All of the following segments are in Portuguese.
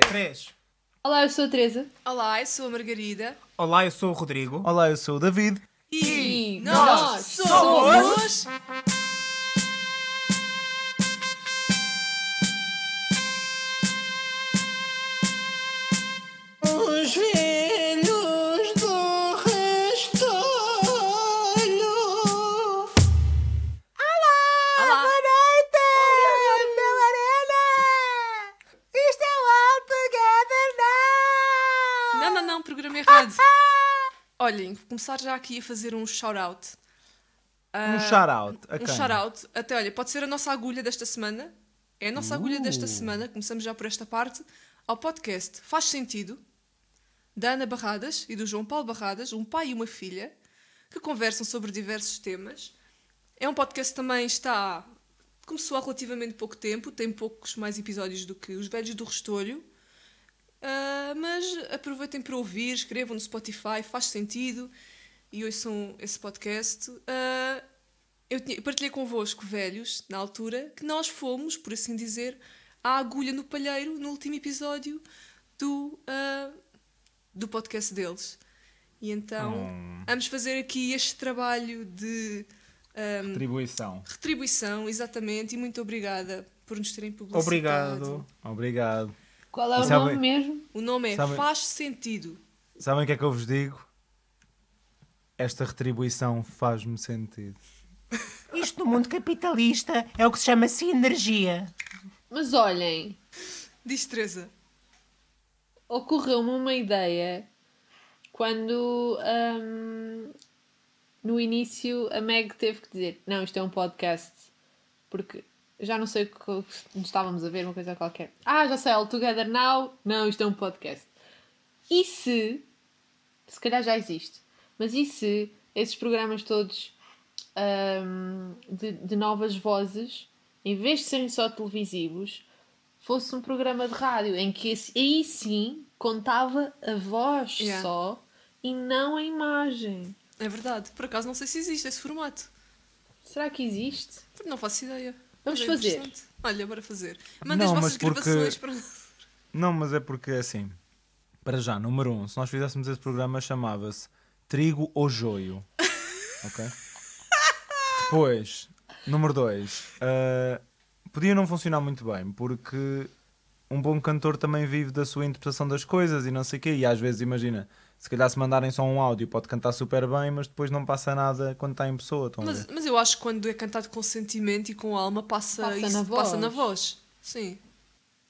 Três. Olá, eu sou a Teresa. Olá, eu sou a Margarida. Olá, eu sou o Rodrigo. Olá, eu sou o David. E nós somos... Vou começar já aqui a fazer um shout-out. Um shout-out. a Um shout-out. Até, olha, pode ser a nossa agulha desta semana. É a nossa agulha desta Uh. semana. Começamos já por esta parte. Ao podcast Faz Sentido, da Ana Barradas e do João Paulo Barradas, um pai e uma filha, que conversam sobre diversos temas. É um podcast que também está... Começou há relativamente pouco tempo, tem poucos mais episódios do que Os Velhos do Restolho. Ah, mas aproveitem para ouvir, escrevam no Spotify, faz sentido e ouçam esse podcast. Ah, eu tinha- partilhei convosco, velhos, na altura, que nós fomos, por assim dizer, à agulha no palheiro no último episódio do, ah, do podcast deles. E então Oh. vamos fazer aqui este trabalho de ah, Retribuição. retribuição, exatamente, e muito obrigada por nos terem publicitado. Obrigado. Obrigado. Qual é o sabe- nome mesmo? O nome é Sabem- Faz Sentido. Sabem o que é que eu vos digo? Esta retribuição faz-me sentido. Isto no mundo capitalista é o que se chama sinergia. Mas olhem, Diz Teresa. ocorreu-me uma ideia quando ahm, no início a Meg teve que dizer: Não, isto é um podcast. Porque já não sei o que estávamos a ver, uma coisa qualquer. Ah, já sei, All Together Now. Não, isto é um podcast. E se. Se calhar já existe. Mas e se esses programas todos ahm, de, de novas vozes, em vez de serem só televisivos, fosse um programa de rádio em que esse- aí sim contava a voz Yeah. só e não a imagem. É verdade. Por acaso não sei se existe esse formato. Será que existe? Não faço ideia. Vamos é fazer. Olha, bora fazer. Mandem Não, as mas vossas porque- gravações para. Não, mas é porque assim. Para já, número um, se nós fizéssemos esse programa, chamava-se Trigo ou Joio. Ok? Depois, número dois, ah, podia não funcionar muito bem, porque um bom cantor também vive da sua interpretação das coisas e não sei o quê. E às vezes, imagina, se calhar se mandarem só um áudio, pode cantar super bem, mas depois não passa nada quando está em pessoa. Mas, mas eu acho que quando é cantado com sentimento e com alma, passa, Passa isso, na passa voz. na voz. Sim.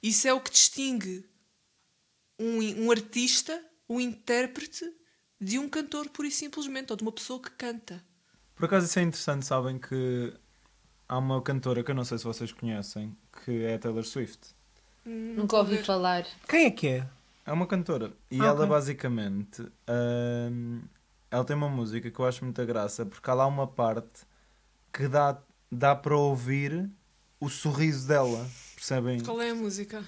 Isso é o que distingue um, um artista, um intérprete, de um cantor, pura e simplesmente, ou de uma pessoa que canta. Por acaso isso é interessante, sabem que há uma cantora que eu não sei se vocês conhecem, que é a Taylor Swift. Hum, Nunca ouvi falar. Quem é que é? É uma cantora. E Ah, ela ok. basicamente. hum, ela tem uma música que eu acho muita graça, porque há lá uma parte que dá, dá para ouvir o sorriso dela. Percebem? Qual é a música?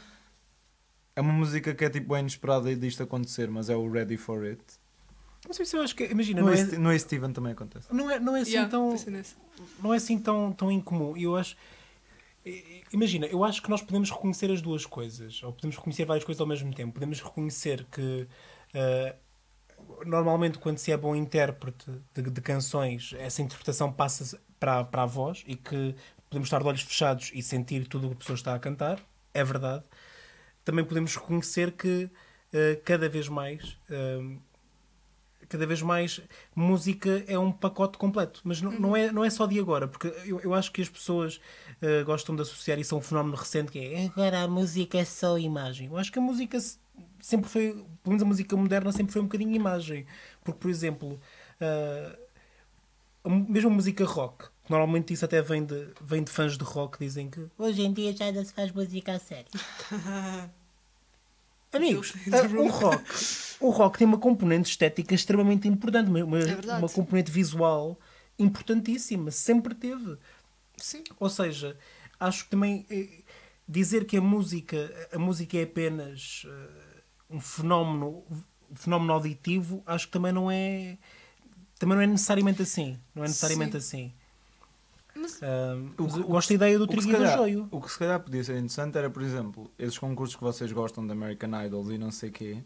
É uma música que é tipo bem inesperada disto acontecer, mas é o Ready for It. Não sei se eu acho que. Imagina, No, não St- é, no Steven também acontece. não é, não é assim Yeah, tão. não é assim tão, tão incomum. E Eu acho. Imagina, eu acho que nós podemos reconhecer as duas coisas, ou podemos reconhecer várias coisas ao mesmo tempo. Podemos reconhecer que eh, normalmente quando se é bom intérprete de, de canções, essa interpretação passa para, para a voz e que podemos estar de olhos fechados e sentir tudo o que a pessoa está a cantar. É verdade. Também podemos reconhecer que eh, cada vez mais eh, cada vez mais música é um pacote completo. Mas não, não, é, não é só de agora, porque eu, eu acho que as pessoas eh, gostam de associar isso a um fenómeno recente que é agora a música é só imagem. Eu acho que a música se- sempre foi, pelo menos a música moderna sempre foi um bocadinho imagem. Porque, por exemplo, mu- mesmo a música rock, normalmente isso até vem de, vem de fãs de rock, dizem que hoje em dia já não se faz música a sério. Amigos, o room. rock, o rock tem uma componente estética extremamente importante, uma, uma, É uma componente visual importantíssima, sempre teve. Sim. Ou seja, acho que também eh, dizer que a música, a música é apenas eh, um fenómeno, um fenómeno auditivo, acho que também não é também não é necessariamente assim. Não é necessariamente Sim. assim. Mas O mas gosto da ideia do trigo se e do joio. o que se calhar podia ser interessante era, por exemplo, esses concursos que vocês gostam de American Idol e não sei quê,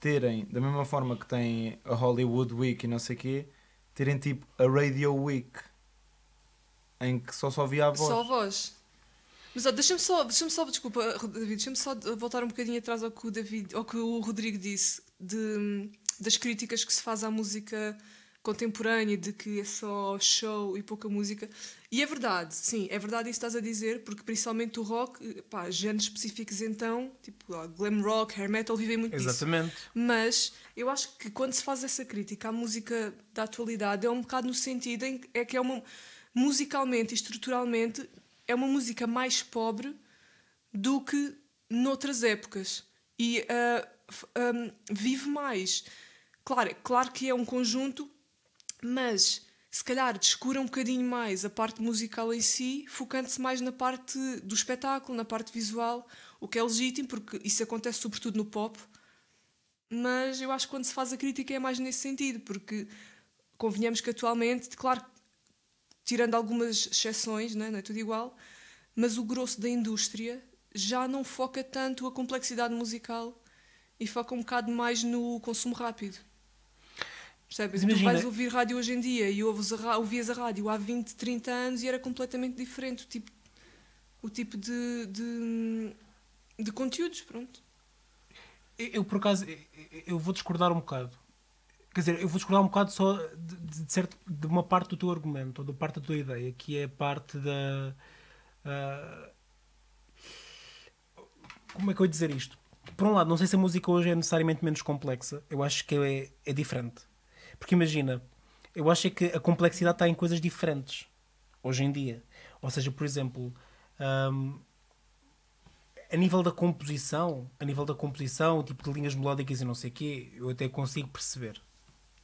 terem, da mesma forma que tem a Hollywood Week e não sei quê, terem tipo a Radio Week, em que só só via a voz. só a voz. Mas deixa-me só, deixa só, desculpa, David, deixa-me só voltar um bocadinho atrás ao que o David, ao que o Rodrigo disse de, das críticas que se faz à música contemporânea, de que é só show e pouca música. E é verdade, sim, é verdade isso que estás a dizer, porque principalmente o rock, pá, géneros específicos então, tipo ó, glam rock, hair metal, vivem muito disso. Exatamente. Mas eu acho que quando se faz essa crítica à música da atualidade é um bocado no sentido em que é que é uma musicalmente e estruturalmente é uma música mais pobre do que noutras épocas e ah, f- ahm, vive mais. Claro, claro que é um conjunto, mas se calhar descura um bocadinho mais a parte musical em si, focando-se mais na parte do espetáculo, na parte visual, o que é legítimo, porque isso acontece sobretudo no pop. Mas eu acho que quando se faz a crítica é mais nesse sentido, porque convenhamos que atualmente, claro, tirando algumas exceções, né, não é tudo igual, mas o grosso da indústria já não foca tanto a complexidade musical e foca um bocado mais no consumo rápido. Percebes? Tu vais ouvir rádio hoje em dia e ouves a, ouvias a rádio há 20, 30 anos e era completamente diferente o tipo, o tipo de, de, de conteúdos, pronto. Eu, por acaso, eu- vou discordar um bocado. Quer dizer, eu vou discordar um bocado só de, de, certo, de uma parte do teu argumento, ou da parte da tua ideia, que é a parte da. ah, como é que eu ia dizer isto? Por um lado, não sei se a música hoje é necessariamente menos complexa. Eu acho que é, é diferente. Porque imagina, eu acho é que a complexidade está em coisas diferentes hoje em dia. Ou seja, por exemplo, ahm, a nível da composição, a nível da composição, tipo de linhas melódicas e não sei o quê, eu até consigo perceber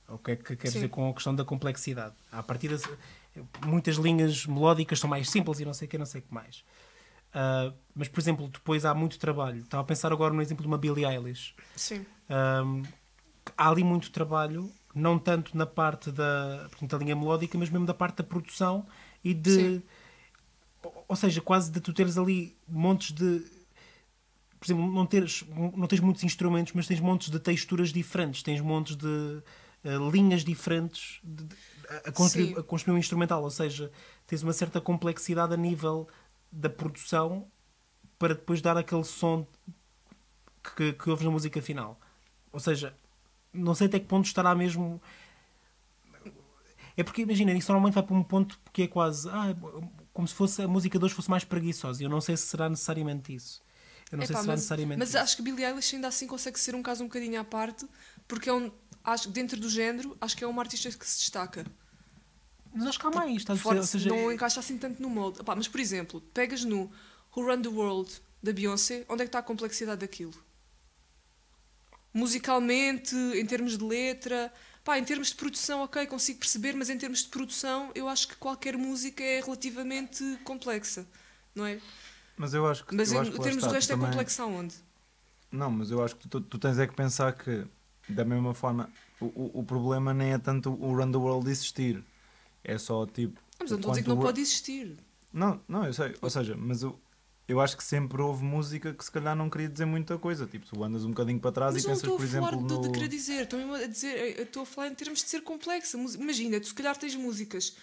o que é que quer Sim. dizer com a questão da complexidade. À partida, muitas linhas melódicas são mais simples e não sei o que, não sei o que mais. Ah, mas, por exemplo, depois há muito trabalho. Estava a pensar agora no exemplo de uma Billie Eilish. Sim. Um, há ali muito trabalho, não tanto na parte da, portanto, da linha melódica, mas mesmo da parte da produção e de. Sim. Ou- seja, quase de tu teres ali montes de. Por exemplo, não, teres, não tens muitos instrumentos, mas tens montes de texturas diferentes, tens montes de eh, linhas diferentes de- de- a, construir, a construir um instrumental. Ou seja, tens uma certa complexidade a nível da produção para depois dar aquele som que, que ouves na música final. Ou seja, não sei até que ponto estará mesmo. É porque imagina, isso normalmente vai para um ponto que é quase ah, como se fosse a música de hoje fosse mais preguiçosa. Eu não sei se será necessariamente isso. Eu não sei Epá, se será mas, necessariamente mas isso. acho que Billie Eilish ainda assim consegue ser um caso um bocadinho à parte, porque é um, acho, dentro do género, acho que é uma artista que se destaca. Mas acho que há mais. Estás a dizer, não encaixa assim tanto no molde. Epá, mas, por exemplo, pegas no Who Run the World da Beyoncé, onde é que está a complexidade daquilo? Musicalmente, em termos de letra, pá, em termos de produção, ok, consigo perceber, mas em termos de produção, eu acho que qualquer música é relativamente complexa, não é? Mas eu acho que. Mas em acho que termos do resto é também- complexa aonde? Não, mas eu acho que tu, tu tens é que pensar que, da mesma forma, o, o, o problema nem é tanto o Run the World existir. É só tipo. Mas eu não estou a dizer que não o- pode existir. Não, não, eu sei. Ou seja, mas eu, eu acho que sempre houve música que se calhar não queria dizer muita coisa. Tipo, tu andas um bocadinho para trás Mas e eu não pensas, estou a por falar exemplo, no. de querer dizer, estou mesmo a dizer, estou a falar em termos de ser complexa. Imagina, tu se calhar tens músicas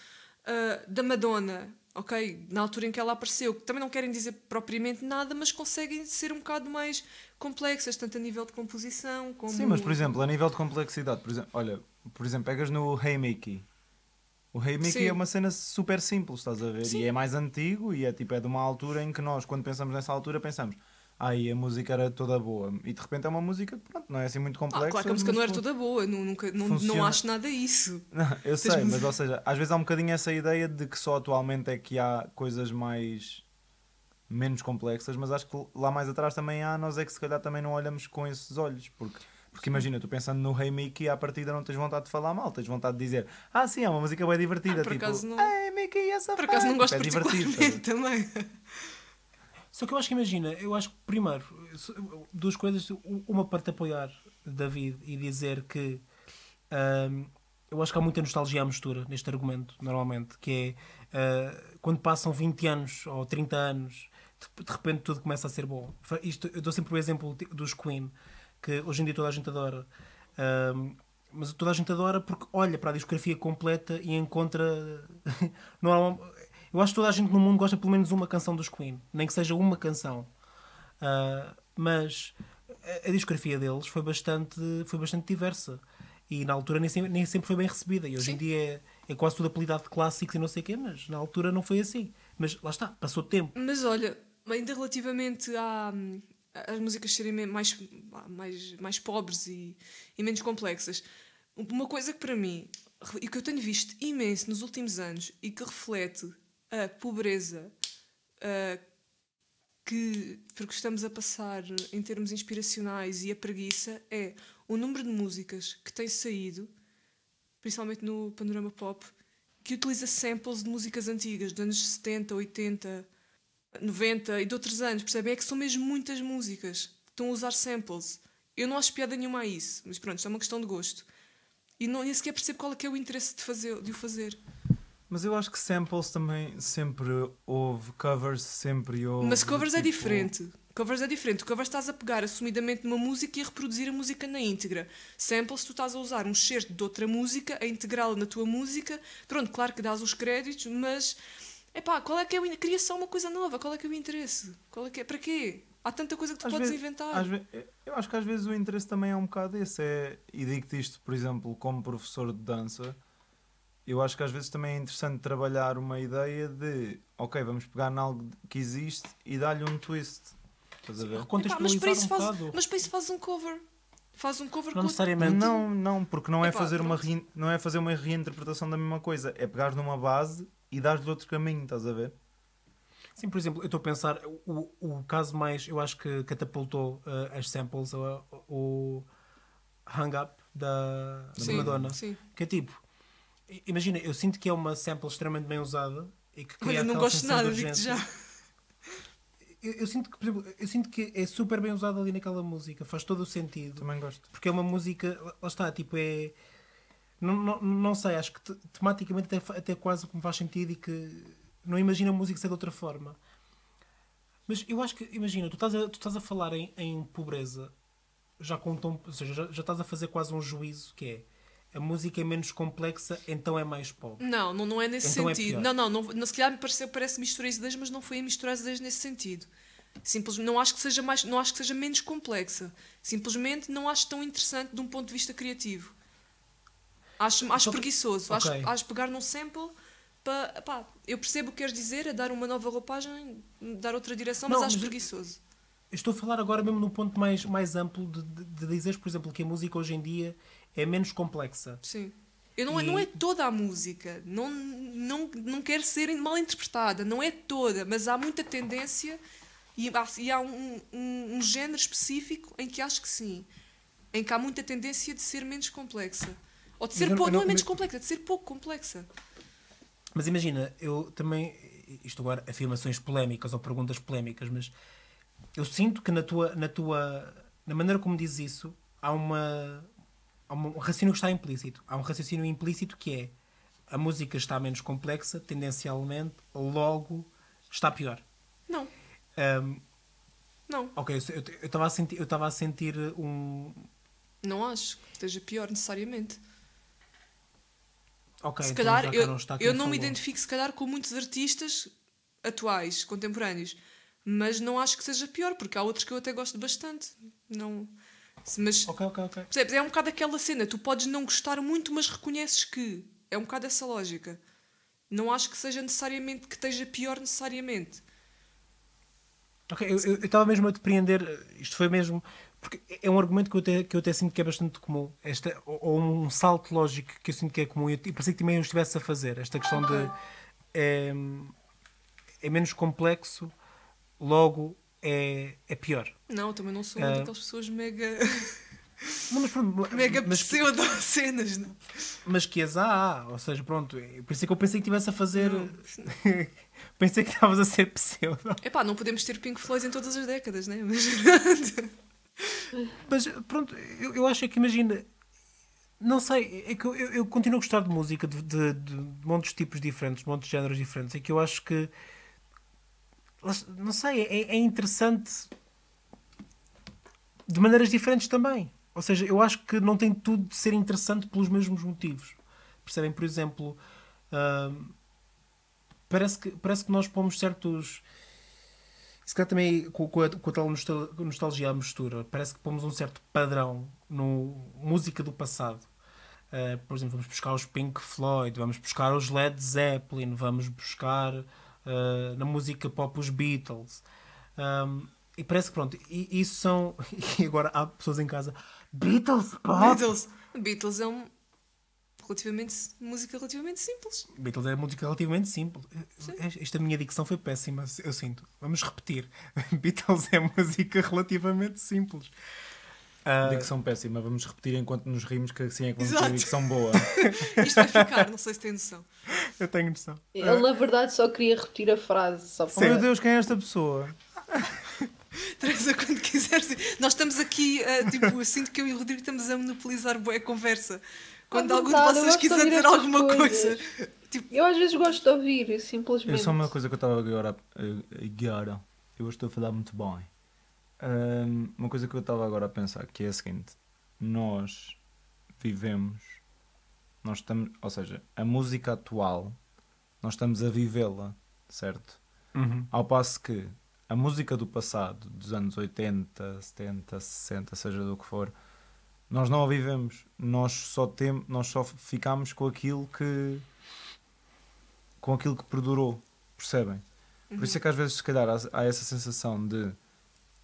ah, da Madonna, ok, na altura em que ela apareceu, que também não querem dizer propriamente nada, mas conseguem ser um bocado mais complexas, tanto a nível de composição como. Sim, mas por exemplo, a nível de complexidade, por exemplo, olha, por exemplo, pegas no Hey Mickey. O Mickey Sim. é uma cena super simples, estás a ver? Sim. E é mais antigo e é tipo é de uma altura em que nós, quando pensamos nessa altura, pensamos, ai, a música era toda boa. E de repente é uma música que pronto, não é assim muito complexa. Ah, claro que a música não era toda boa, não, nunca, não, não acho nada isso. Não, eu sei, mas ou seja, às vezes há um bocadinho essa ideia de que só atualmente é que há coisas mais menos complexas, mas acho que lá mais atrás também há, nós é que se calhar também não olhamos com esses olhos, porque porque imagina, tu pensando no Hey Mickey, à partida não tens vontade de falar mal, tens vontade de dizer, ah sim, é uma música bem divertida, Ah, por tipo, acaso não- Hey Mickey, essa Por acaso não gosto é particularmente também. Só que eu acho que imagina, eu acho que primeiro, duas coisas, uma para te apoiar, David, e dizer que ahm, eu acho que há muita nostalgia à mistura neste argumento, normalmente, que é uh, quando passam 20 anos ou 30 anos, de, de repente tudo começa a ser bom. Isto, eu dou sempre o exemplo dos Queen, que hoje em dia toda a gente adora. Um, mas toda a gente adora porque olha para a discografia completa e encontra. Normal- eu acho que toda a gente no mundo gosta pelo menos uma canção dos Queen, nem que seja uma canção. Uh, mas a, a discografia deles foi bastante, foi bastante diversa e na altura nem sempre, nem sempre foi bem recebida. E hoje em Sim. dia é, é quase tudo apelidado de clássicos e não sei o quê, mas na altura não foi assim. Mas lá está, passou tempo. Mas olha, ainda relativamente à, às músicas serem mais, mais, mais pobres e, e menos complexas, uma coisa que para mim, e que eu tenho visto imenso nos últimos anos e que reflete a pobreza ah, que porque estamos a passar em termos inspiracionais e a preguiça é o número de músicas que tem saído, principalmente no panorama pop, que utiliza samples de músicas antigas, dos anos 70, 80, 90 e de outros anos, percebem? É que são mesmo muitas músicas que estão a usar samples. Eu não acho piada nenhuma a isso, mas pronto, isto é uma questão de gosto. E não, nem sequer percebo qual é que é o interesse de, fazer, de o fazer. Mas eu acho que samples também sempre houve, covers sempre houve. Mas covers é tipo- diferente. Covers é diferente. Covers estás a pegar assumidamente numa música e a reproduzir a música na íntegra. Samples, tu estás a usar um excerto de outra música, a integrá-la na tua música. Pronto, claro que dás os créditos, mas. Epá, qual é que é o. in- Cria só uma coisa nova. Qual é que é o interesse? Qual é que é... Para quê? Há tanta coisa que tu Às podes vezes- inventar. às ve- eu acho que às vezes o interesse também é um bocado esse. É, e digo-te isto, por exemplo, como professor de dança, eu acho que às vezes também é interessante trabalhar uma ideia de, ok, vamos pegar em algo que existe e dar-lhe um twist. Estás a ver? Epá, mas, para isso um faz, bocado. mas para isso faz um cover. Faz um cover Não com. necessariamente. Não, não, porque não é, Epá, fazer uma rein- não é fazer uma reinterpretação da mesma coisa. É pegar numa base e dar-lhe outro caminho, estás a ver? Sim, por exemplo, eu estou a pensar, o, o caso mais, eu acho que catapultou uh, as samples, o, o Hang Up da, da Sim, Madonna. sim. Que é tipo, imagina, eu sinto que é uma sample extremamente bem usada e que cria Olha, não gosto nada, urgência. já. Eu, eu sinto que, por exemplo, eu sinto que é super bem usada ali naquela música, faz todo o sentido. Também gosto. Porque é uma música, lá está, tipo, é. Não, não, não sei, acho que te- tematicamente até, até quase que me faz sentido e que não imagino a música ser de outra forma. Mas eu acho que, imagina, tu estás a, tu estás a falar em, em pobreza, já com tom, ou seja, já, já estás a fazer quase um juízo que é a música é menos complexa, então é mais pobre. Não, não, não é nesse Então é sentido. pior. não, não, não, não, se calhar me pareceu, parece misturar as ideias, mas não foi a misturar as ideias nesse sentido. Simplesmente não acho que seja mais, não acho que seja menos complexa. Simplesmente não acho tão interessante de um ponto de vista criativo. Acho, acho que- preguiçoso. Ok. Acho, acho pegar num sample para. Pá, eu percebo o que queres dizer, é dar uma nova roupagem, dar outra direção, mas Não, acho mas- preguiçoso. Estou a falar agora mesmo num ponto mais, mais amplo de, de, de dizeres, por exemplo, que a música hoje em dia é menos complexa. Sim. Eu não, é- E- não é toda a música. Não, não, não quero ser mal interpretada. Não é toda, mas há muita tendência e há, e há um, um, um género específico em que acho que sim. Em que há muita tendência de ser menos complexa. Ou de ser pouco, não, não- é menos complexa, de ser pouco complexa. Mas imagina, eu também. Isto agora, afirmações polémicas ou perguntas polémicas, mas eu sinto que na tua. Na, tua, na maneira como dizes isso, há uma. Há um raciocínio que está implícito. Há um raciocínio implícito que é a música está menos complexa, tendencialmente, logo está pior. Não, Ahm, não. ok, eu estava a sentir, eu estava a sentir um. Não acho que esteja pior necessariamente. Ok, se então calhar, eu, não está eu não me identifico se calhar com muitos artistas atuais, contemporâneos, mas não acho que seja pior, porque há outros que eu até gosto bastante. Não, mas Ok, ok, ok. percebes? É um bocado aquela cena, tu podes não gostar muito, mas reconheces que é um bocado essa lógica. Não acho que seja necessariamente que esteja pior necessariamente. Ok, eu estava mesmo a depreender, isto foi mesmo, porque é um argumento que eu até, que eu até sinto que é bastante comum, esta, ou, ou um salto lógico que eu sinto que é comum, e parecia que também eu estivesse a fazer, esta questão de é, é menos complexo, logo é, é pior. Não, também não sou uma Ah. daquelas pessoas mega, Não, mas, pronto, mega mas, pseudo-cenas. não. mas que as há, ou seja, pronto, é- por isso é que eu pensei que estivesse a fazer, pensei que estavas a ser pseudo. Epá, não podemos ter Pink Floyd em todas as décadas, né? Mas... Mas pronto, eu, eu acho que imagina. Não sei, é que eu, eu- continuo a gostar de música de, de, de montes de tipos diferentes, montes de géneros diferentes. É que eu acho que. Não sei, é, é interessante de maneiras diferentes também. Ou seja, eu acho que não tem tudo de ser interessante pelos mesmos motivos. Percebem? Por exemplo, hum, parece, que, parece que nós pomos certos. Se calhar também com, com a, com a tal nostal- nostalgia à mistura, parece que pomos um certo padrão no música do passado. Uh, por exemplo, vamos buscar os Pink Floyd, vamos buscar os Led Zeppelin, vamos buscar uh, na música pop os Beatles. Um, e parece que pronto, e, isso são. E agora há pessoas em casa. Beatles pop! Beatles. Beatles é um. Relativamente. música relativamente simples. Beatles é música relativamente simples. Esta minha dicção foi péssima, eu sinto. Vamos repetir. Beatles é música relativamente simples. Ah, Dicção péssima, vamos repetir enquanto nos rimos, que assim é que vamos ter dicção boa. Isto vai ficar, não sei se tem noção. eu tenho noção. Ele, na verdade, só queria repetir a frase. Só Oh para... meu Deus, quem é esta pessoa? Teresa, quando quiseres. Nós estamos aqui, ah, tipo, eu sinto que eu e o Rodrigo estamos a monopolizar boa conversa. Quando algum de vocês quiser dizer alguma coisa. Tipo, Eu às vezes gosto de ouvir, simplesmente. Eu só uma coisa que eu estava agora. a- Agora. Eu hoje estou a falar muito bem. Ahm, uma coisa que eu estava agora a pensar que é a seguinte: nós vivemos, nós estamos, ou seja, a música atual, nós estamos a vivê-la, certo? Uhum. Ao passo que a música do passado, dos anos 80, 70, 60, seja do que for, nós não a vivemos. Nós só temos, nós só ficamos com aquilo que com aquilo que perdurou, percebem? Por isso é que às vezes se calhar há, há essa sensação de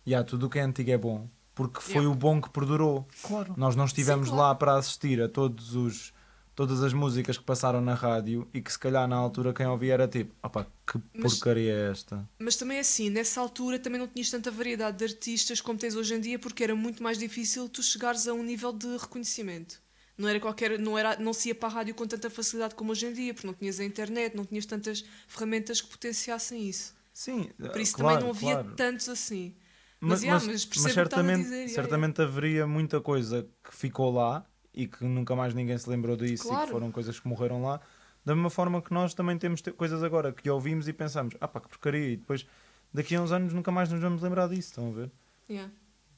yeah, tudo o que é antigo é bom, porque foi Yeah. o bom que perdurou. Claro. Nós não estivemos Sim, claro. lá para assistir a todos os todas as músicas que passaram na rádio e que se calhar na altura quem ouvia era tipo, opá, que Mas- porcaria é esta? Mas também é assim, nessa altura também não tinhas tanta variedade de artistas como tens hoje em dia, porque era muito mais difícil tu chegares a um nível de reconhecimento. Não era qualquer, não era, não se ia para a rádio com tanta facilidade como hoje em dia, porque não tinhas a internet, não tinhas tantas ferramentas que potenciassem isso. Sim, Por isso claro, também não havia claro. tantos assim. Mas, Mas, yeah, mas- mas certamente, yeah, certamente haveria muita coisa que ficou lá e que nunca mais ninguém se lembrou disso e Claro. que foram coisas que morreram lá. Da mesma forma que nós também temos te- coisas agora que ouvimos e pensamos, ah pá, que porcaria, e depois daqui a uns anos nunca mais nos vamos lembrar disso, estão a ver? yeah.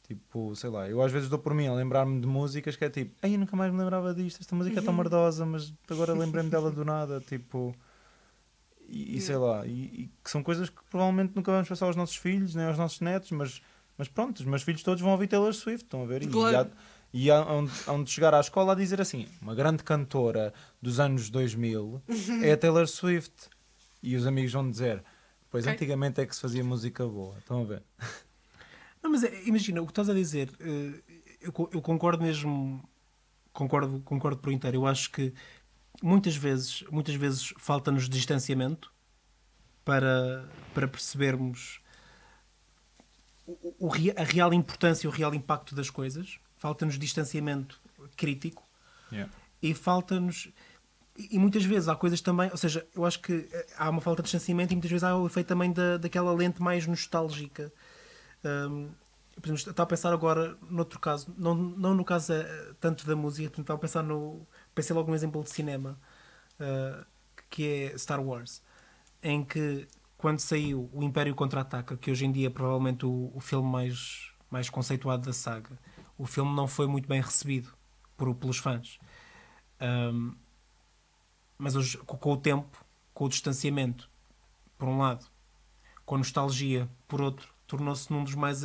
Tipo, sei lá, eu às vezes dou por mim a lembrar-me de músicas que é tipo, ai, eu nunca mais me lembrava disto, esta música é tão merdosa, mas agora lembrei-me dela do nada, tipo. E, e sei lá, e, e que são coisas que provavelmente nunca vamos passar aos nossos filhos, nem aos nossos netos, mas, mas pronto, os meus filhos todos vão ouvir Taylor Swift, estão a ver? E, Claro. e há há onde chegar à escola a dizer assim, uma grande cantora dos anos 2000 é a Taylor Swift. E os amigos vão dizer, pois antigamente é que se fazia música boa, estão a ver? Não, mas é, imagina, o que estás a dizer, eh, eu, eu concordo mesmo, concordo, concordo por inteiro. Eu acho que muitas vezes, muitas vezes falta-nos distanciamento para, para percebermos o, o a real importância, o real impacto das coisas. Falta-nos distanciamento crítico Yeah. e falta-nos. E muitas vezes há coisas também, ou seja, eu acho que eh, há uma falta de distanciamento e muitas vezes há o efeito também da, daquela lente mais nostálgica. Hum, por exemplo, estava a pensar agora noutro caso, não, não no caso eh, tanto da música, portanto, estava a pensar no. Pensei logo num exemplo de cinema, eh, que é Star Wars, em que quando saiu o Império Contra-Ataca, que hoje em dia é provavelmente o, o filme mais, mais conceituado da saga, o filme não foi muito bem recebido por, pelos fãs. Hum, mas hoje, com, o tempo, com o distanciamento, por um lado, com a nostalgia, por outro, tornou-se num dos mais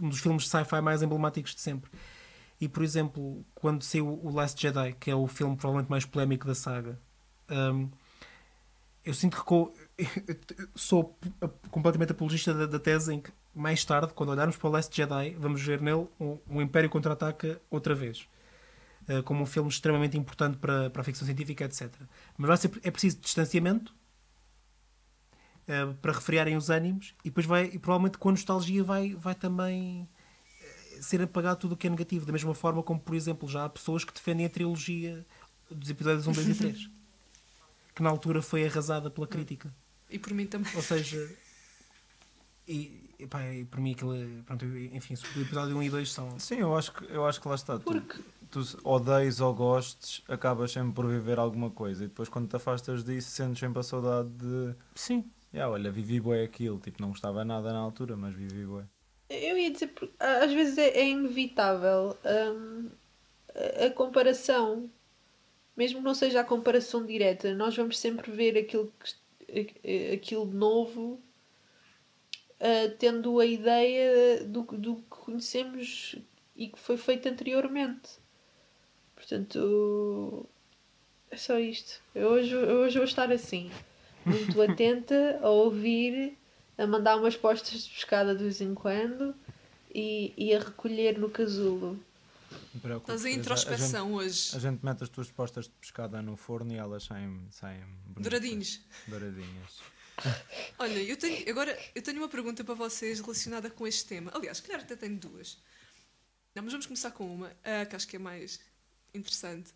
um dos filmes de sci-fi mais emblemáticos de sempre. E por exemplo, quando saiu o Last Jedi, que é o filme provavelmente mais polémico da saga, hum, eu sinto que sou completamente apologista da, da tese em que mais tarde, quando olharmos para o Last Jedi, vamos ver nele um, um Império contra-ataca outra vez. Uh, como um filme extremamente importante para, para a ficção científica, etc. Mas ser, é preciso distanciamento uh, para refriarem os ânimos e depois vai, e provavelmente com a nostalgia vai, vai também eh, ser apagado tudo o que é negativo. Da mesma forma como, por exemplo, já há pessoas que defendem a trilogia dos episódios 1, 2 e 3, que na altura foi arrasada pela crítica. E por mim também. Ou seja, e, e, pá, e para mim aquilo, é- pronto, enfim, o episódio 1 e 2 são. Sim, eu acho que, eu acho que lá está. Porque- tu tu odeies ou gostes, acabas sempre por viver alguma coisa. E depois, quando te afastas disso, sentes sempre a saudade de. Sim. Yeah, olha, vivi bué aquilo. Tipo, não gostava nada na altura, mas vivi bué. Eu ia dizer, porque às vezes é, é inevitável hum, a, a comparação, mesmo que não seja a comparação direta, nós vamos sempre ver aquilo, que, aquilo de novo, ah, tendo a ideia do, que- do que conhecemos e que foi feito anteriormente. Portanto, é só isto. Eu hoje, eu hoje vou estar assim, muito atenta a ouvir a mandar umas postas de pescada de vez em quando e, e a recolher no casulo. Estás em a- a gente- hoje. A gente mete as tuas postas de pescada no forno e elas saem, saem bonitas. Douradinhos. Douradinhas. Olha, eu tenho, agora eu tenho uma pergunta para vocês relacionada com este tema. Aliás, calhar até tenho duas. Não, mas vamos começar com uma, ah, que acho que é mais interessante.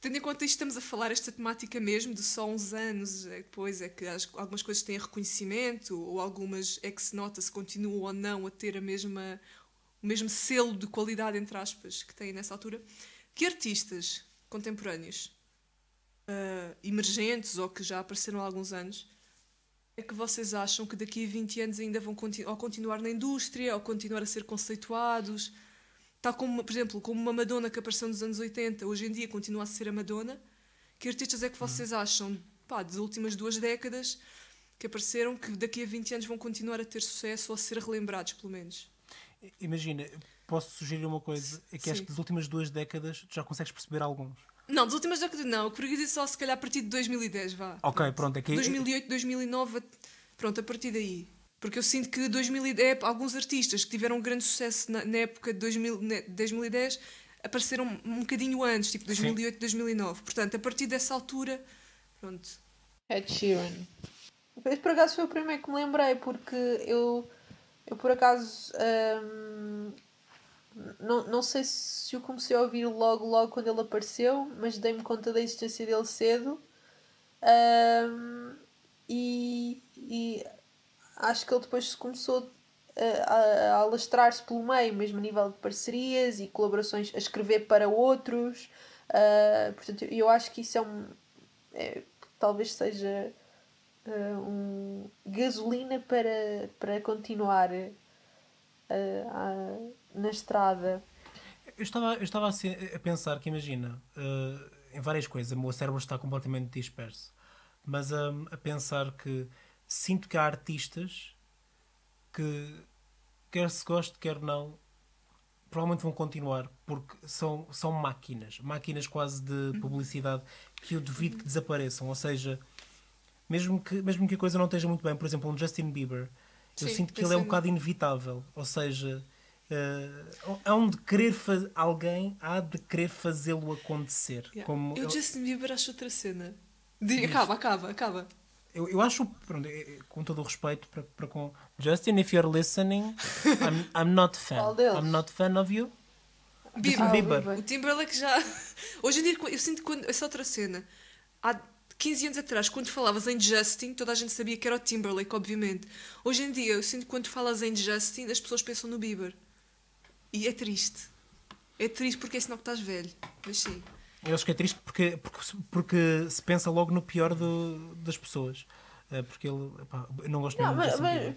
Tendo em conta isto, estamos a falar esta temática mesmo de só uns anos é, depois, é que as- algumas coisas têm reconhecimento, ou algumas é que se nota se continuam ou não a ter a mesma, o mesmo selo de qualidade, entre aspas, que têm nessa altura. Que artistas contemporâneos, ah, emergentes ou que já apareceram há alguns anos, é que vocês acham que daqui a 20 anos ainda vão conti ou continuar na indústria ou continuar a ser conceituados? Tal como, por exemplo, como uma Madonna que apareceu nos anos 80, hoje em dia continua a ser a Madonna. Que artistas é que vocês acham, pá, das últimas duas décadas que apareceram que daqui a 20 anos vão continuar a ter sucesso ou a ser relembrados, pelo menos? Imagina, posso sugerir uma coisa, é que acho Sim. que das últimas duas décadas já consegues perceber alguns. Não, das últimas décadas não. Por isso só se calhar a partir de 2010, vá. Ok, pronto, é que 2008, 2009, pronto, a partir daí. Porque eu sinto que 2010, alguns artistas que tiveram um grande sucesso na, na época de 2000, ne- 2010 apareceram um bocadinho antes, tipo 2008, 2009. Portanto, a partir dessa altura, pronto. Ed Sheeran. Esse por acaso foi o primeiro que me lembrei, porque eu, eu por acaso hum, não, não sei se o comecei a ouvir logo, logo quando ele apareceu, mas dei-me conta da existência dele cedo. Hum, e, e acho que ele depois começou a, a, a alastrar-se pelo meio, mesmo a nível de parcerias e colaborações, a escrever para outros. Ah, portanto, eu acho que isso é um. é- talvez seja ah, um gasolina para, para continuar ah, ah, na estrada. Eu estava, eu estava a, pensar que, imagina, eh, em várias coisas, o meu cérebro está completamente disperso, mas hum, a pensar que sinto que há artistas que, quer se goste, quer não, provavelmente vão continuar, porque são, são máquinas, máquinas quase de publicidade, que eu duvido que desapareçam. Ou seja, mesmo que, mesmo que a coisa não esteja muito bem, por exemplo, um Justin Bieber, eu Sim, sinto que ele é um bocado inevitável. Ou seja, eh, há um de querer faz... alguém há de querer fazê-lo acontecer. Yeah. Como eu, eu, Justin Bieber, acho outra cena. Diga, acaba, acaba, acaba. eu, eu acho, pronto, eh, eh, com todo o respeito para, para com Justin, if you're listening, I'm, I'm not fan. I'm not fan of you. Bieber. Ah, o Bieber. Bieber. O Timberlake já. Hoje em dia, eu sinto quando. Essa outra cena. Há 15 anos atrás, quando falavas em Justin, toda a gente sabia que era o Timberlake, obviamente. Hoje em dia, eu sinto que quando falas em Justin, as pessoas pensam no Bieber. E é triste. É triste porque é sinal que estás velho. Mas sim. Eu acho que é triste porque, porque, se- porque se pensa logo no pior do- das pessoas. Eh, Porque ele. epá, eu não gosto Não, mesmo de mas, mas,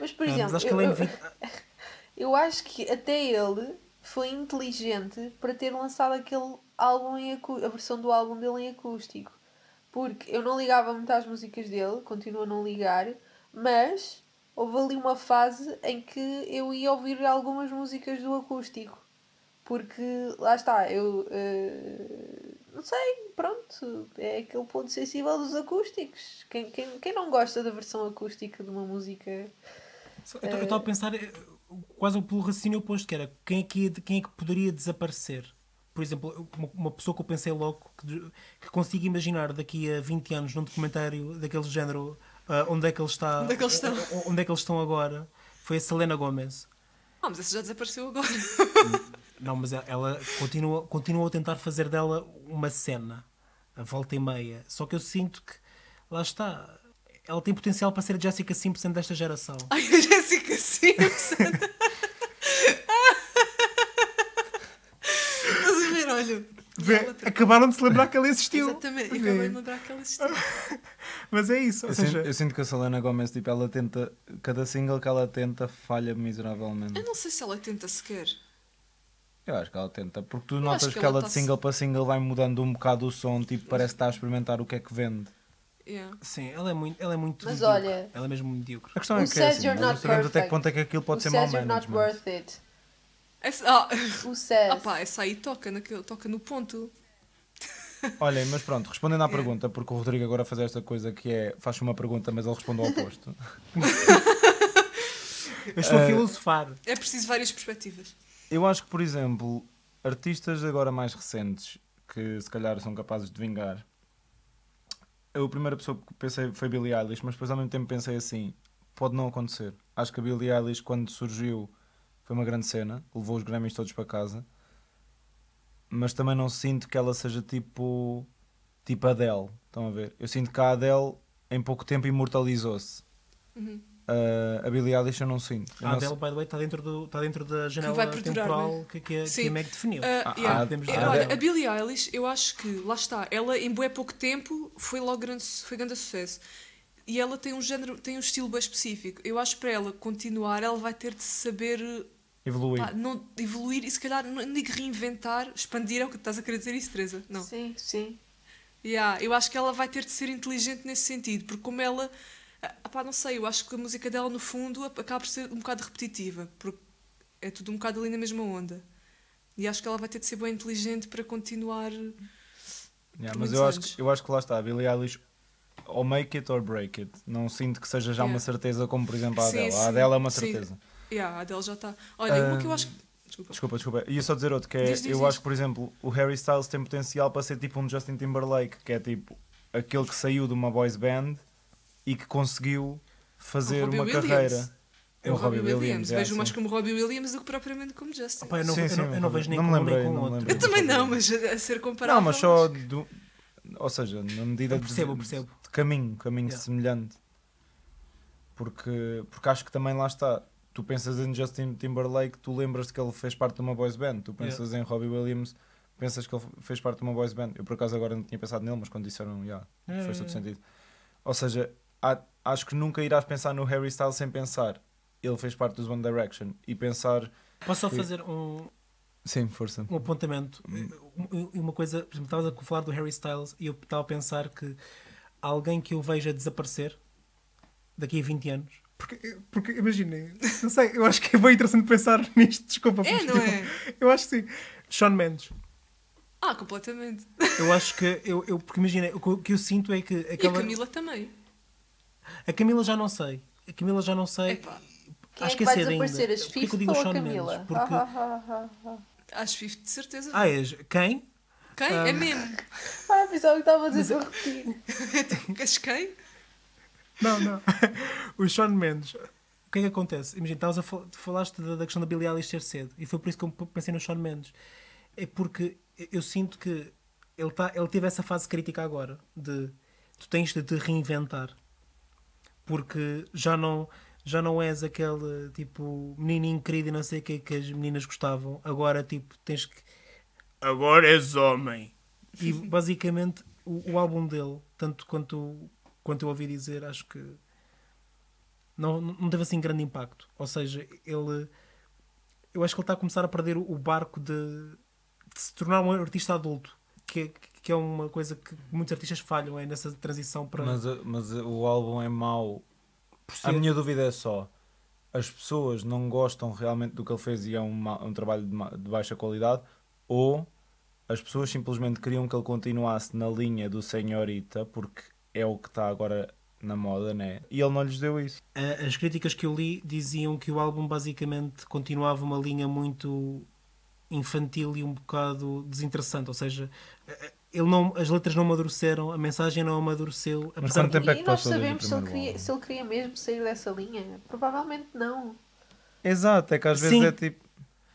mas, por Ah, exemplo, mas acho que eu, ele é eu- acho que até ele foi inteligente para ter lançado aquele álbum em a versão do álbum dele em acústico. Porque eu não ligava muito às músicas dele, continuo a não ligar, mas houve ali uma fase em que eu ia ouvir algumas músicas do acústico. Porque lá está, eu eh, não sei, pronto, é aquele ponto sensível dos acústicos. Quem, quem, quem não gosta da versão acústica de uma música Eu estou- estou a pensar eh, quase pelo raciocínio oposto, que era quem é que, quem é que poderia desaparecer? Por exemplo, uma, uma pessoa que eu pensei logo que, que consigo imaginar daqui a 20 anos num documentário daquele género ah, onde é que ele está Onde é que eles estão? onde é que eles estão agora foi a Selena Gomez. Ah, mas essa já desapareceu agora. Não, mas ela- continua, continua a tentar fazer dela uma cena, a volta e meia. Só que eu sinto que, lá está, ela tem potencial para ser a Jessica Simpson desta geração. Ai, a Jessica Simpson. Olha, vê, ela tra- acabaram de se lembrar que ele existiu. Exatamente, e Vê. acabei de lembrar que ela existiu. Mas é isso. Ou Eu, seja, sinto, eu sinto que a Selena Gomez, tipo, ela tenta. Cada single que ela tenta falha miseravelmente. Eu não sei se ela tenta sequer. Eu acho que ela tenta, porque tu acho notas que que, ela ela tá de single para single vai mudando um bocado o som, tipo, parece que está a experimentar o que é que vende. Yeah. sim, ela é muito, ela é muito Mas medíocre. olha- Ela é mesmo medíocre. A questão é que é assim, não sabemos até que ponto é que aquilo pode Who ser mau not worth it? Essa, Who says? ah pá, essa aí toca, naquele, toca no ponto. Olhem, mas pronto, respondendo à É. pergunta, porque o Rodrigo agora faz esta coisa que é, faz uma pergunta, mas ele responde ao oposto. Eu estou a Eh, filosofar. É preciso várias perspectivas. Eu acho que, por exemplo, artistas agora mais recentes que se calhar são capazes de vingar. Eu, a primeira pessoa que pensei foi Billie Eilish, mas depois ao mesmo tempo pensei assim: pode não acontecer. Acho que a Billie Eilish, quando surgiu, foi uma grande cena, levou os Grammys todos para casa, mas também não sinto que ela seja tipo, tipo Adele. Estão a ver? Eu sinto que a Adele em pouco tempo imortalizou-se. Uhum. Uh, a Billie Eilish eu não sinto. Eu A não Adele, sei- by the way, está dentro, do, está dentro da janela vai perdurar, temporal não é? que, que, a- que a Meg definiu. Ah, Ah, yeah. ah, podemos É, olha, a Billie Eilish, eu acho que, lá está, ela em bué pouco tempo foi logo grande, foi grande sucesso. E ela tem um género, tem um estilo bem específico. Eu acho que para ela continuar, ela vai ter de saber Evoluir. pá, não, evoluir e se calhar não digo reinventar, expandir, é o que estás a querer dizer isso, Teresa? Não. Sim, sim. Yeah, eu acho que ela vai ter de ser inteligente nesse sentido, porque como ela, ah, pá, não sei, eu acho que a música dela no fundo acaba por ser um bocado repetitiva, porque é tudo um bocado ali na mesma onda. E acho que ela vai ter de ser bem inteligente para continuar. Yeah, mas eu acho, que, eu acho que lá está, a Billie Eilish ou make it or break it. Não sinto que seja já Yeah. uma certeza como, por exemplo, a Sim, Adele. sim, A Adele é uma sim. Yeah, a Adele já está. Olha, uma que eu acho que. Desculpa. Desculpa, desculpa. Ia só dizer outro, que é, Diz, diz, eu diz. acho que, por exemplo, o Harry Styles tem potencial para ser tipo um Justin Timberlake, que é tipo aquele que saiu de uma boys band e que conseguiu fazer uma Williams. carreira. É o Robbie Williams. é, Vejo sim. mais como Robbie Williams do que propriamente como Justin. Opa, eu não, Sim, eu sim, não, eu não vejo nem Robbie- com não um me nem lembrei, com o não me outro. lembrei. eu também não, mas a ser comparável. Não, mas só do, ou seja, na medida Eu percebo, eu de, percebo. de caminho, caminho Yeah. semelhante. Porque, porque acho que também lá está. Tu pensas em Justin Timberlake, tu lembras-te que ele fez parte de uma boys band. Tu pensas em Robbie Williams, pensas que ele fez parte de uma boys band. Eu por acaso agora não tinha pensado nele, mas quando disseram, yeah, faz todo É. sentido. Ou seja, há- acho que nunca irás pensar no Harry Styles sem pensar. Ele fez parte dos One Direction e pensar. Posso só fazer um, Sim, força. um apontamento? Um- Uma coisa, por exemplo, estavas a falar do Harry Styles e eu estava a pensar que alguém que eu veja desaparecer daqui a 20 anos. Porque, porque imaginem, não sei, eu acho que é bem interessante pensar nisto, desculpa. É, não tipo, é? Eu acho que sim. Sean Mendes. Ah, completamente. Eu acho que, eu, eu, porque imagina, o que eu- sinto é que E a aquela. Camila também. A Camila já não sei. A Camila já não sei. Epá, Quem acho é que é vai ainda. As Porquê que eu Fifth digo ou a Shawn Camila? Mendes? Porque- Ah, ah, ah, ah, ah. às 50, de certeza. Ah, és quem? Quem? Ah. É mesmo. Ah, pensava que estava a dizer para repetir. Queres quem? Não, não. o Sean Mendes. O que é que acontece? Imagina, estavas a fal falaste da, da questão da Billie Eilish ser cedo e foi por isso que eu pensei no Sean Mendes. É porque eu sinto que ele, tá, ele teve essa fase crítica agora de tu tens de te reinventar porque já não já não és aquele tipo menininho querido e não sei o que que as meninas gostavam agora tipo tens que agora és homem e basicamente o, o álbum dele tanto quanto quanto eu ouvi dizer acho que não, não teve assim grande impacto ou seja ele eu acho que ele está a começar a perder o barco de, de se tornar um artista adulto que, é- que é uma coisa que muitos artistas falham é nessa transição para Mas, mas o álbum é mau. A minha dúvida é só: as pessoas não gostam realmente do que ele fez e é um, um trabalho de, de baixa qualidade, ou as pessoas simplesmente queriam que ele continuasse na linha do Senhorita, porque é o que está agora na moda, né? E ele não lhes deu isso. As críticas que eu li diziam que o álbum basicamente continuava uma linha muito infantil e um bocado desinteressante, ou seja, eh, ele não, as letras não amadureceram, a mensagem não amadureceu, apesar quanto de- tempo é que E nós passou desde o sabemos se ele, queria, se ele queria mesmo sair dessa linha. Provavelmente não. Exato, é que às Sim. vezes é tipo.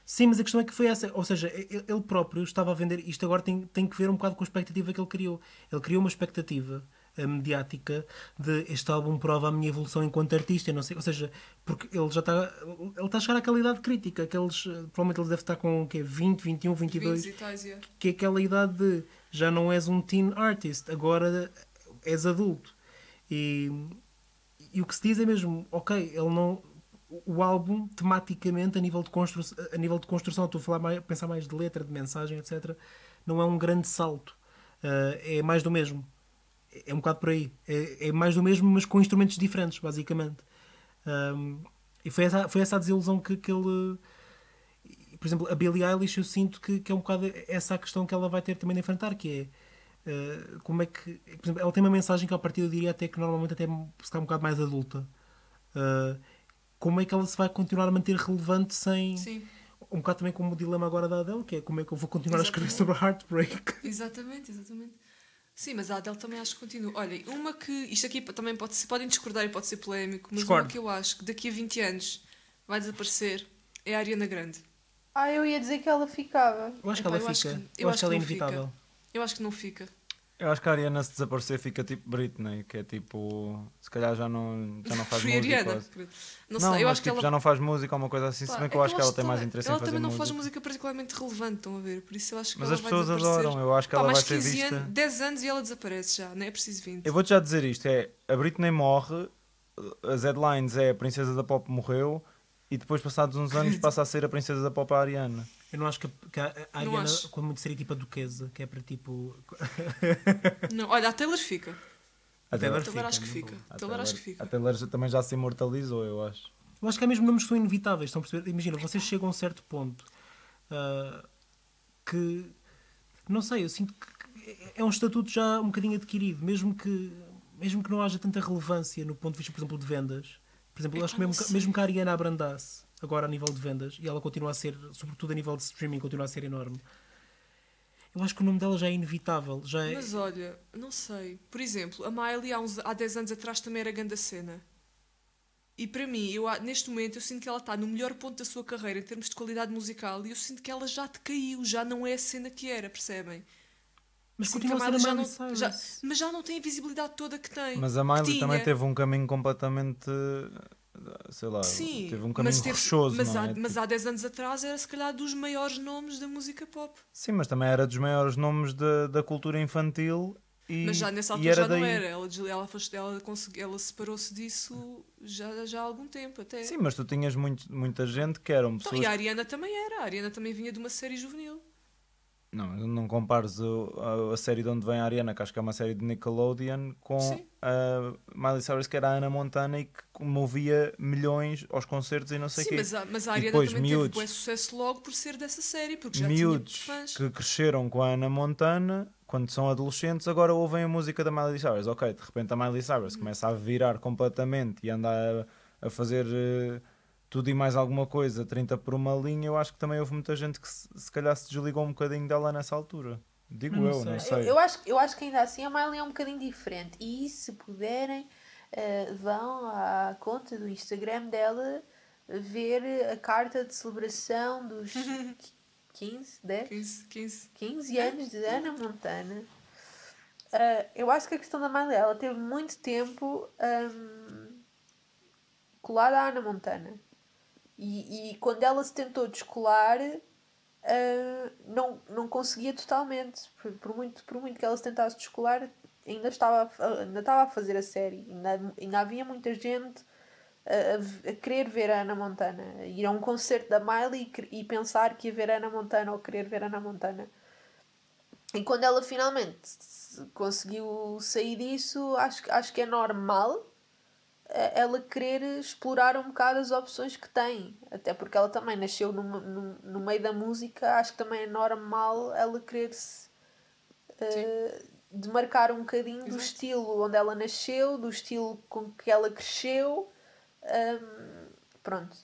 Sim, mas a questão é que foi essa, ou seja, ele próprio estava a vender, isto agora tem, tem que ver um bocado com a expectativa que ele criou. Ele criou uma expectativa eh, mediática de este álbum prova a minha evolução enquanto artista, não sei, ou seja, porque ele já está ele está a chegar àquela idade crítica, aqueles, eh, provavelmente ele deve estar com o quê? 20, 21, 22, 20 e tais, yeah. que é aquela idade de já não és um teen artist, agora és adulto. E, e o que se diz é mesmo, ok, ele não. O álbum, tematicamente, a nível de construção, a nível de construção estou a falar mais, pensar mais de letra, de mensagem, etc., não é um grande salto. Ah, é mais do mesmo. É um bocado por aí. É, é mais do mesmo, mas com instrumentos diferentes, basicamente. Um, e foi essa, foi essa a desilusão que, que ele. Por exemplo, a Billie Eilish, eu sinto que, que é um bocado essa a questão que ela vai ter também de enfrentar, que é. uh, como é que. Por exemplo, ela tem uma mensagem que, a partir eu diria até que normalmente até se um bocado mais adulta. Uh, como é que ela se vai continuar a manter relevante sem. Sim, Um bocado também como o dilema agora da Adele, que é como é que eu vou continuar a escrever Exatamente. sobre Heartbreak. exatamente, exatamente. Sim, mas a Adele também acho que continua. Olhem, uma que. Isto aqui também pode ser. Podem discordar e pode ser polémico, mas Discordo. uma que eu acho que daqui a 20 anos vai desaparecer é a Ariana Grande. Ah, eu ia dizer que ela ficava. Eu acho que Epá, ela eu acho fica. que- eu acho que ela é não fica. inevitável. Eu acho que não fica. Eu acho que a Ariana se desaparecer fica tipo Britney, que é tipo. Se calhar já não, já não faz música. Ariana. Não, Não, sei, eu mas acho que tipo, ela. já não faz música ou uma coisa assim, Pá, se bem que é eu acho que ela tem mais interesse ela em fazer também não música. faz música particularmente relevante, estão a ver? Por isso eu acho que Mas ela as pessoas adoram, eu acho que Pá, ela vai ser 15 vista. anos, 10 anos e ela desaparece já, não é preciso 20. Eu vou-te já dizer isto: é a Britney morre, as headlines é a Princesa da Pop morreu, e depois, passados uns anos, passa a ser a Princesa da Pop a Ariana. Eu não acho que, que a, a Ariana, acho. quando muito seria tipo a duquesa, que é para tipo. Não, olha, a Taylor fica. A Taylor A Taylor acho que fica. a Taylor acho que fica. a Taylor também já se imortalizou, eu acho. Eu acho que há mesmo nomes que são inevitáveis, estão a perceber? Imagina, vocês chegam a um certo ponto ah, que. Não sei, eu sinto que é um estatuto já um bocadinho adquirido, mesmo que, mesmo que não haja tanta relevância no ponto de vista, por exemplo, de vendas. Por exemplo, eu acho que mesmo, que- mesmo que a Ariana abrandasse agora a nível de vendas e ela continua a ser, sobretudo a nível de streaming, continua a ser enorme. Eu acho que o nome dela já é inevitável. Já é, Mas olha, não sei. Por exemplo, a Miley há, uns, há 10 anos atrás também era grande a cena. E para mim, eu, neste momento, eu sinto que ela está no melhor ponto da sua carreira em termos de qualidade musical e eu sinto que ela já decaiu, já não é a cena que era, percebem? mas Sinto continua a ser a Miley Miley já não, já- mas já não tem a visibilidade toda que tem. Mas a Miley também teve um caminho completamente. Sei lá, Sim, teve um caminho mas, teve- rochoso, mas, não há, é? mas Tipo, há 10 anos atrás era se calhar dos maiores nomes da música pop. Sim, mas também era dos maiores nomes da, da cultura infantil e, Mas já nessa altura já daí. não era. Ela, ela, ela, ela separou-se disso já, já há algum tempo até. Sim, mas tu tinhas muito, muita gente que eram Então, pessoas. e a Ariana também era. A Ariana também vinha de uma série juvenil. Não, não compares o- a, a série de onde vem a Ariana, que acho que é uma série de Nickelodeon, com Sim. a Miley Cyrus, que era a Ana Montana e que movia milhões aos concertos e não sei o quê. mas a, mas a Ariana depois, também miúdos. teve sucesso logo por ser dessa série, porque já Miúdos tinha fãs. que cresceram com a Ana Montana, quando são adolescentes, agora ouvem a música da Miley Cyrus. Ok, de repente a Miley Cyrus começa a virar completamente e anda a, a fazer eh, tudo e mais alguma coisa, 30 por uma linha. Eu acho que também houve muita gente que se, se calhar se desligou um bocadinho dela nessa altura. Digo Eu não eu, sei. não Eu, sei. eu acho, eu acho que ainda assim a Miley é um bocadinho diferente. E se puderem, eh, vão à conta do Instagram dela ver a carta de celebração dos 15, 10, 15, 15. 15 anos de Ana Montana. Ah, eu acho que a questão da Miley, ela teve muito tempo ahm, colada à Ana Montana. E, e quando ela se tentou descolar, ah, não, não conseguia totalmente. Por, por muito, por muito que ela se tentasse descolar, ainda estava, ainda estava a fazer a série. Ainda, ainda havia muita gente a, a querer ver a Ana Montana. Ir a um concerto da Miley e, e pensar que ia ver a Ana Montana ou querer ver a Ana Montana. E quando ela finalmente se- conseguiu sair disso, acho, que- acho que é normal ela querer explorar um bocado as opções que tem. Até porque ela também nasceu no, no, no meio da música, acho que também é normal ela querer se eh, demarcar um bocadinho do Exato. estilo onde ela nasceu, do estilo com que ela cresceu. Ahm, pronto.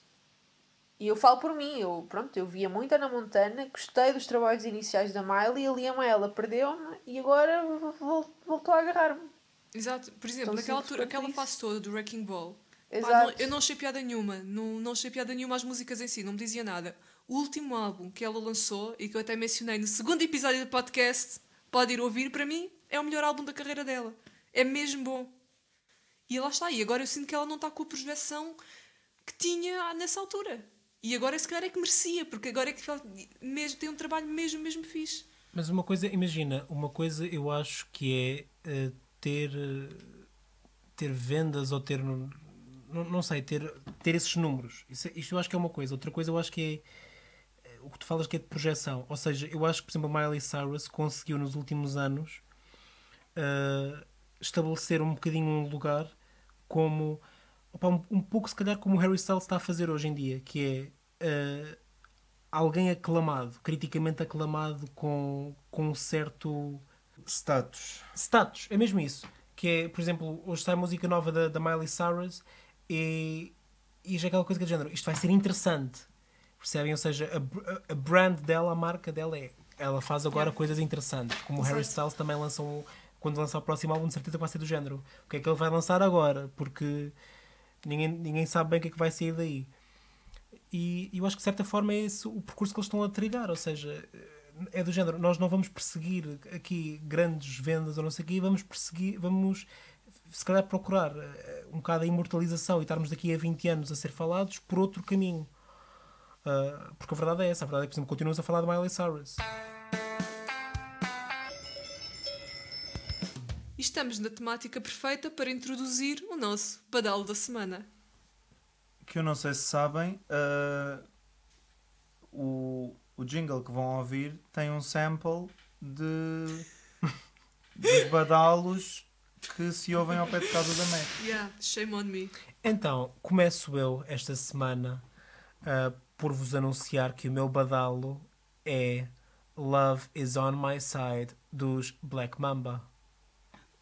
E eu falo por mim, eu, pronto, eu via muito Ana Montana, gostei dos trabalhos iniciais da Miley, ali a ela perdeu-me e agora vol- voltou a agarrar-me. Exato. Por exemplo, naquela altura, aquela fase toda do Wrecking Ball. pá, Exato. não- eu não achei piada nenhuma. Não, não achei piada nenhuma às músicas em si, não me dizia nada. O último álbum que ela lançou e que eu até mencionei no segundo episódio do podcast, pode ir ouvir, para mim, é o melhor álbum da carreira dela. É mesmo bom. E lá está. E agora eu sinto que ela não está com a projeção que tinha nessa altura. E agora, se calhar, é que merecia, porque agora é que ela mesmo, tem um trabalho mesmo, mesmo fixe. Mas uma coisa, imagina, uma coisa eu acho que é eh, ter, ter vendas ou ter, não, não sei, ter, ter esses números. Isso, isto eu acho que é uma coisa. Outra coisa eu acho que é eh, o que tu falas que é de projeção. Ou seja, eu acho que, por exemplo, a Miley Cyrus conseguiu nos últimos anos eh, estabelecer um bocadinho um lugar como opa, um, um pouco se calhar como o Harry Styles está a fazer hoje em dia, que é eh, alguém aclamado, criticamente aclamado com, com um certo Status. status, é mesmo isso. Que é, por exemplo, hoje sai a música nova da, da Miley Cyrus e, e já é aquela coisa que é do género, isto vai ser interessante. Percebem? Ou seja, a, a brand dela, a marca dela é. Ela faz agora coisas interessantes. Como o Harry Exato. Styles também lança um. Quando lançar o próximo álbum, de certeza vai ser do género. O que é que ele vai lançar agora? Porque ninguém, ninguém sabe bem o que é que vai sair daí. E eu acho que de certa forma é esse o percurso que eles estão a trilhar, ou seja, é do género, nós não vamos perseguir aqui grandes vendas ou não sei o quê, vamos perseguir, vamos se calhar procurar eh, um bocado a imortalização e estarmos daqui a 20 anos a ser falados por outro caminho. Ah, porque a verdade é essa, a verdade é que, por exemplo, continuamos a falar de Miley Cyrus. E estamos na temática perfeita para introduzir o nosso badalo da semana. Que eu não sei se sabem, o, o jingle que vão ouvir tem um sample de dos badalos que se ouvem ao pé de casa da Mac. Yeah, shame on me. Então, começo eu esta semana ah, por vos anunciar que o meu badalo é Love is on My Side dos Black Mamba.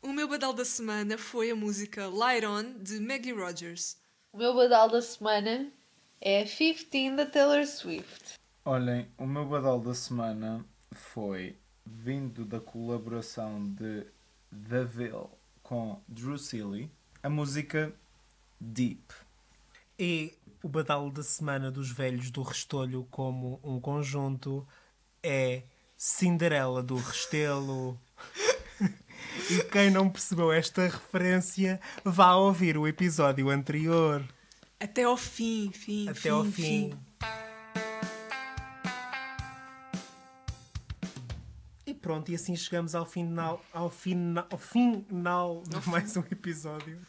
O meu badalo da semana foi a música Light On de Maggie Rogers. O meu badal da semana é 15 da Taylor Swift. Olhem, o meu badal da semana foi vindo da colaboração de The Ville com Drew Seeley, a música Deep. E o badalo da semana dos velhos do Restolho como um conjunto é Cinderela do Restelo. e quem não percebeu esta referência, vá ouvir o episódio anterior. Até ao fim, fim, Até ao fim. fim. Pronto, e assim chegamos ao final, ao final, ao final de mais um episódio.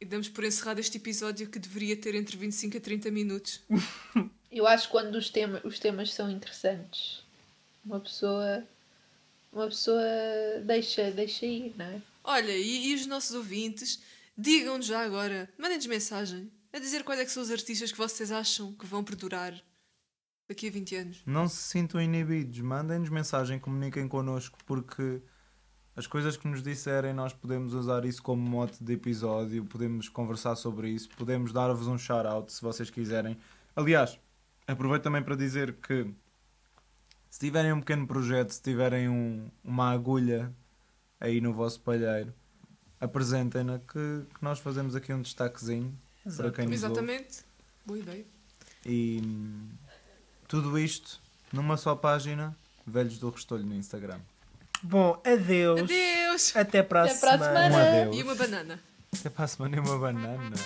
E damos por encerrado este episódio que deveria ter entre 25 a 30 minutos. Eu acho que quando os, tema, os temas são interessantes, uma pessoa, uma pessoa deixa, deixa ir, não é? Olha, e, e os nossos ouvintes, digam-nos já agora, mandem-nos mensagem a dizer quais é que são os artistas que vocês acham que vão perdurar daqui a 20 anos. Não se sintam inibidos, mandem-nos mensagem, comuniquem connosco, porque as coisas que nos disserem nós podemos usar isso como mote de episódio, podemos conversar sobre isso, podemos dar-vos um shout-out se vocês quiserem. Aliás, aproveito também para dizer que se tiverem um pequeno projeto, se tiverem um- uma agulha aí no vosso palheiro, apresentem-na que, que nós fazemos aqui um destaquezinho para quem nos ouve. Exatamente. Boa ideia. E tudo isto numa só página, Velhos do Restolho no Instagram. Bom, adeus. Adeus! Até para a Até para a semana. Um semana. adeus. E uma banana. Até para a semana e uma banana.